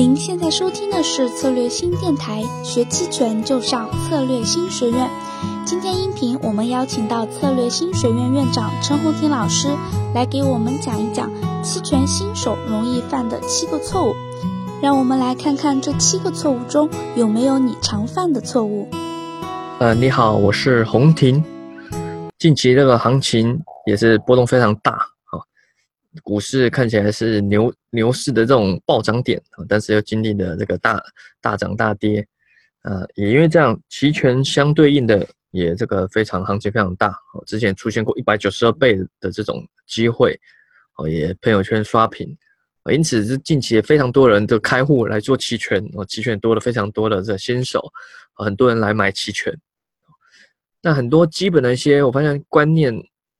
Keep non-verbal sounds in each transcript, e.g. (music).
您现在收听的是策略新电台，学期权就上策略新学院。今天音频我们邀请到策略新学院院长陈红婷老师来给我们讲一讲期权新手容易犯的七个错误。让我们来看看这七个错误中有没有你常犯的错误。呃，你好，我是红婷。近期这个行情也是波动非常大，股市看起来是牛牛市的这种暴涨点但是又经历了这个大大涨大跌，呃，也因为这样，期权相对应的也这个非常行情非常大哦，之前出现过一百九十二倍的这种机会哦，也朋友圈刷屏。因此，是近期也非常多人的开户来做期权，哦，期权多了非常多的这新手，很多人来买期权。那很多基本的一些，我发现观念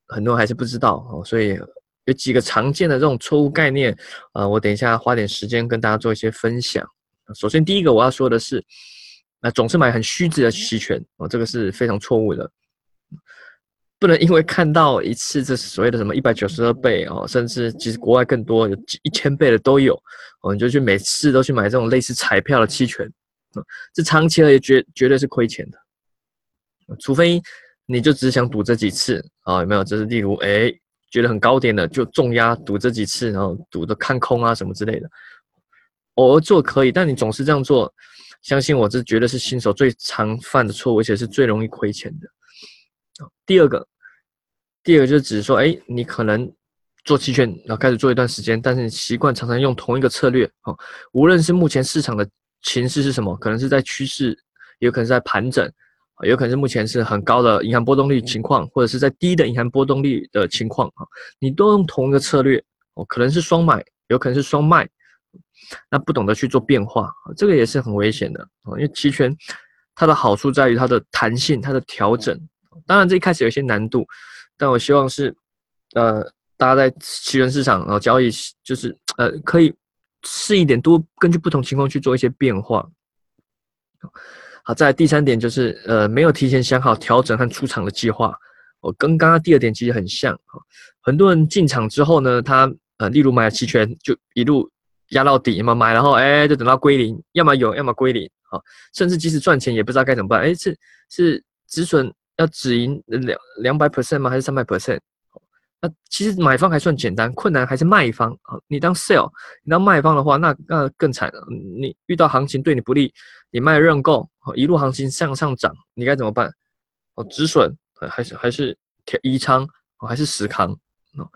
很多人还是不知道哦，所以有几个常见的这种错误概念，呃，我等一下花点时间跟大家做一些分享。首先，第一个我要说的是，那总是买很虚值的期权，哦，这个是非常错误的。不能因为看到一次这所谓的什么一百九十二倍哦，甚至其实国外更多有一千倍的都有哦，你就去每次都去买这种类似彩票的期权，这长期而言绝绝对是亏钱的，除非你就只想赌这几次啊，有没有？就是例如哎觉得很高点的就重压赌这几次，然后赌的看空啊什么之类的，偶尔做可以，但你总是这样做，相信我，这绝对是新手最常犯的错误，而且是最容易亏钱的。第二个，第二个就是只是说，哎，你可能做期权，然后开始做一段时间，但是你习惯常常用同一个策略，哦，无论是目前市场的情势是什么，可能是在趋势，也有可能是在盘整，有可能是目前是很高的银行波动率情况，或者是在低的银行波动率的情况，啊，你都用同一个策略，哦，可能是双买，有可能是双卖，那不懂得去做变化，这个也是很危险的，哦，因为期权它的好处在于它的弹性，它的调整。当然，这一开始有一些难度，但我希望是，呃，大家在期权市场然后交易，就是呃，可以试一点，多根据不同情况去做一些变化。好，在第三点就是，呃，没有提前想好调整和出场的计划。我跟刚刚第二点其实很像啊，很多人进场之后呢，他呃，例如买了期权就一路压到底嘛，买然后哎，就等到归零，要么有，要么归零，好，甚至即使赚钱也不知道该怎么办，哎，是是止损。要止盈两两百 percent 吗？还是三百 percent？那其实买方还算简单，困难还是卖方啊？你当 sell，你当卖方的话，那那更惨了。你遇到行情对你不利，你卖认购，一路行情向上涨，你该怎么办？哦，止损还是还是移仓，还是死扛？哦，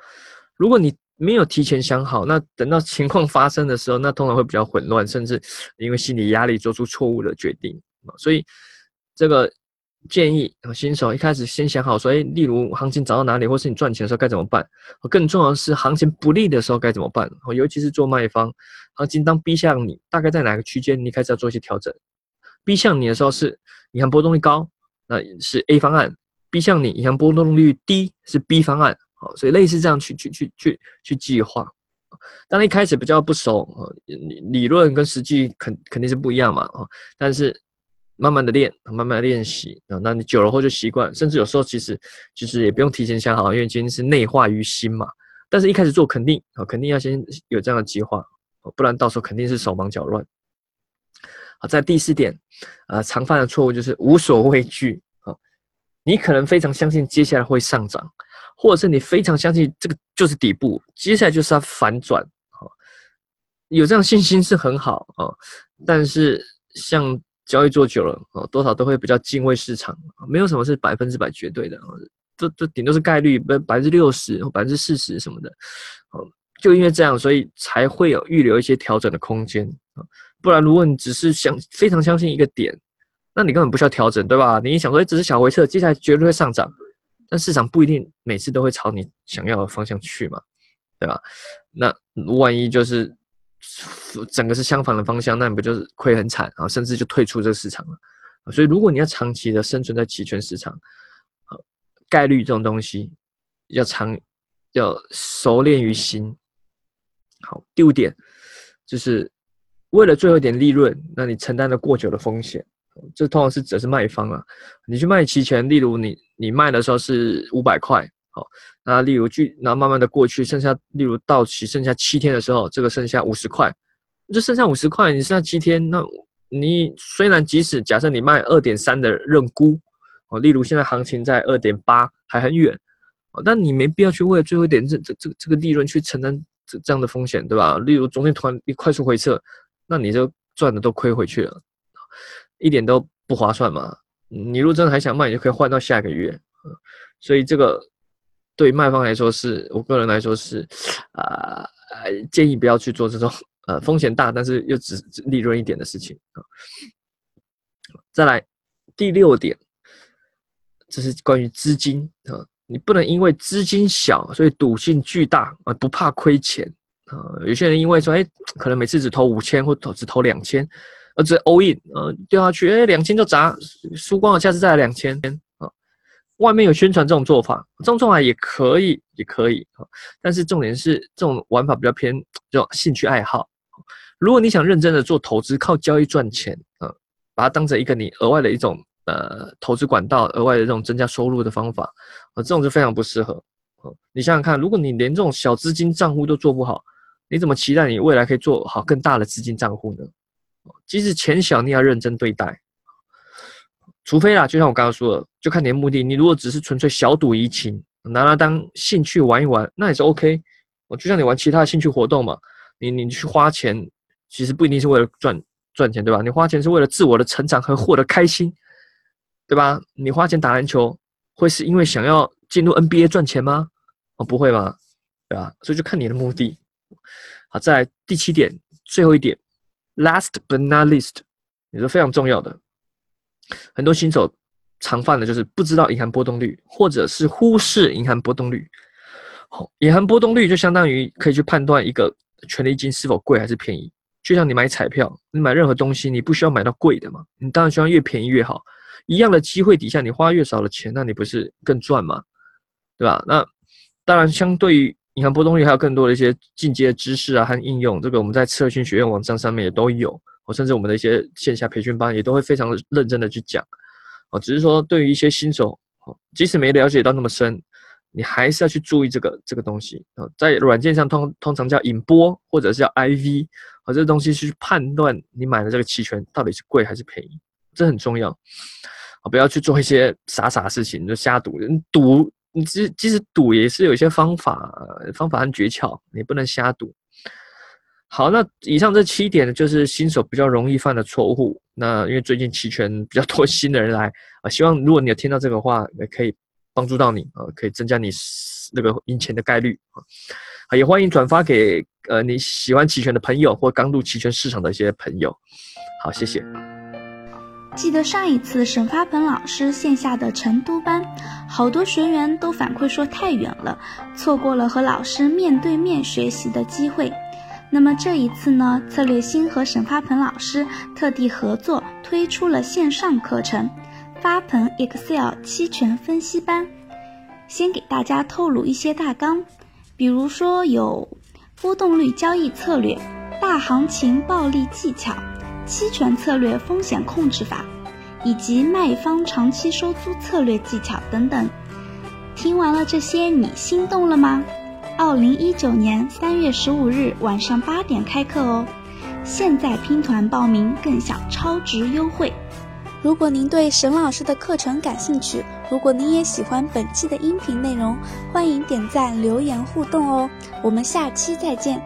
如果你没有提前想好，那等到情况发生的时候，那通常会比较混乱，甚至因为心理压力做出错误的决定所以这个。建议新手一开始先想好，说，哎，例如行情涨到哪里，或是你赚钱的时候该怎么办？更重要的是，行情不利的时候该怎么办？尤其是做卖方，行情当逼向你，大概在哪个区间，你开始要做一些调整。逼向你的时候是银行波动率高，那是 A 方案；逼向你银行波动率低，是 B 方案。好，所以类似这样去去去去去计划。当一开始比较不熟，理理论跟实际肯肯定是不一样嘛，啊，但是。慢慢的练，慢慢练习啊，那你久了后就习惯，甚至有时候其实其实也不用提前想好，因为今天是内化于心嘛。但是一开始做肯定啊，肯定要先有这样的计划，不然到时候肯定是手忙脚乱。好，在第四点，啊，常犯的错误就是无所畏惧啊。你可能非常相信接下来会上涨，或者是你非常相信这个就是底部，接下来就是要反转啊。有这样信心是很好啊，但是像。交易做久了哦，多少都会比较敬畏市场，没有什么是百分之百绝对的，这这顶多是概率，百百分之六十或百分之四十什么的，哦，就因为这样，所以才会有预留一些调整的空间啊，不然如果你只是相非常相信一个点，那你根本不需要调整，对吧？你想说只是小回撤，接下来绝对会上涨，但市场不一定每次都会朝你想要的方向去嘛，对吧？那万一就是。整个是相反的方向，那你不就是亏很惨啊？甚至就退出这个市场了。所以，如果你要长期的生存在期权市场，概率这种东西要长，要熟练于心。好，第五点就是为了最后一点利润，那你承担了过久的风险。这通常是指的是卖方啊。你去卖期权，例如你你卖的时候是五百块。好，那例如去，然后慢慢的过去，剩下例如到期剩下七天的时候，这个剩下五十块，就剩下五十块，你剩下七天，那你虽然即使假设你卖二点三的认沽，哦，例如现在行情在二点八，还很远，哦，但你没必要去为了最后一点这这这这个利润去承担这这样的风险，对吧？例如中间突然一快速回撤，那你就赚的都亏回去了，一点都不划算嘛。你如果真的还想卖，你就可以换到下个月，所以这个对卖方来说是，我个人来说是，啊，建议不要去做这种呃风险大但是又只利润一点的事情啊。再来第六点，这是关于资金啊，你不能因为资金小所以赌性巨大啊，不怕亏钱啊。有些人因为说，哎，可能每次只投五千或投只投两千。而，这 all in，呃，掉下去，哎，两千就砸，输光了，下次再来两千。外面有宣传这种做法，这种做法也可以，也可以。但是重点是，这种玩法比较偏 (tsk) 这种兴趣爱好。如果你想认真的做投资，靠交易赚钱啊，把它当成一个你额外的一种呃投资管道，额外的这种增加收入的方法啊，这种就非常不适合。你想想看，如果你连这种小资金账户都做不好，你怎么期待你未来可以做好更大的资金账户呢？即使钱小，你要认真对待。除非啦，就像我刚刚说的，就看你的目的。你如果只是纯粹小赌怡情，拿它当兴趣玩一玩，那也是 OK。我就像你玩其他的兴趣活动嘛，你你去花钱，其实不一定是为了赚赚钱，对吧？你花钱是为了自我的成长和获得开心，对吧？你花钱打篮球，会是因为想要进入 NBA 赚钱吗？哦，不会吧，对吧？所以就看你的目的。好，在第七点，最后一点。Last but not least，也是非常重要的。很多新手常犯的就是不知道银行波动率，或者是忽视银行波动率。好，隐含波动率就相当于可以去判断一个权利金是否贵还是便宜。就像你买彩票，你买任何东西，你不需要买到贵的嘛？你当然希望越便宜越好。一样的机会底下，你花越少的钱，那你不是更赚吗？对吧？那当然，相对于。银行波动率还有更多的一些进阶的知识啊和应用，这个我们在策训学院网站上面也都有，哦，甚至我们的一些线下培训班也都会非常认真的去讲，哦，只是说对于一些新手，哦，即使没了解到那么深，你还是要去注意这个这个东西啊，在软件上通通常叫引波或者是叫 IV，啊，这个东西去判断你买的这个期权到底是贵还是便宜，这很重要，啊，不要去做一些傻傻的事情就瞎赌，赌。你即即使赌也是有一些方法，方法和诀窍，你不能瞎赌。好，那以上这七点呢，就是新手比较容易犯的错误。那因为最近期权比较多新的人来啊，希望如果你有听到这个话，也可以帮助到你啊，可以增加你那个赢钱的概率啊。好，也欢迎转发给呃你喜欢期权的朋友或刚入期权市场的一些朋友。好，谢谢。记得上一次沈发鹏老师线下的成都班，好多学员都反馈说太远了，错过了和老师面对面学习的机会。那么这一次呢，策略星和沈发鹏老师特地合作推出了线上课程——发鹏 Excel 期权分析班。先给大家透露一些大纲，比如说有波动率交易策略、大行情暴利技巧。期权策略风险控制法，以及卖方长期收租策略技巧等等。听完了这些，你心动了吗？二零一九年三月十五日晚上八点开课哦，现在拼团报名更享超值优惠。如果您对沈老师的课程感兴趣，如果您也喜欢本期的音频内容，欢迎点赞留言互动哦。我们下期再见。